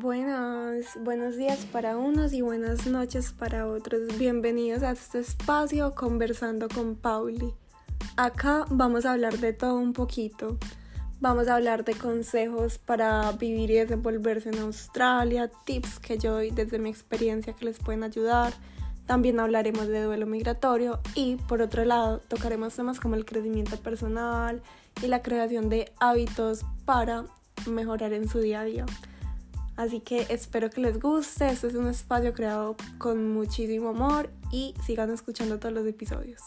Buenas, buenos días para unos y buenas noches para otros. Bienvenidos a este espacio conversando con Pauli. Acá vamos a hablar de todo un poquito. Vamos a hablar de consejos para vivir y desenvolverse en Australia, tips que yo doy desde mi experiencia que les pueden ayudar. También hablaremos de duelo migratorio y por otro lado tocaremos temas como el crecimiento personal y la creación de hábitos para mejorar en su día a día. Así que espero que les guste. Este es un espacio creado con muchísimo amor y sigan escuchando todos los episodios.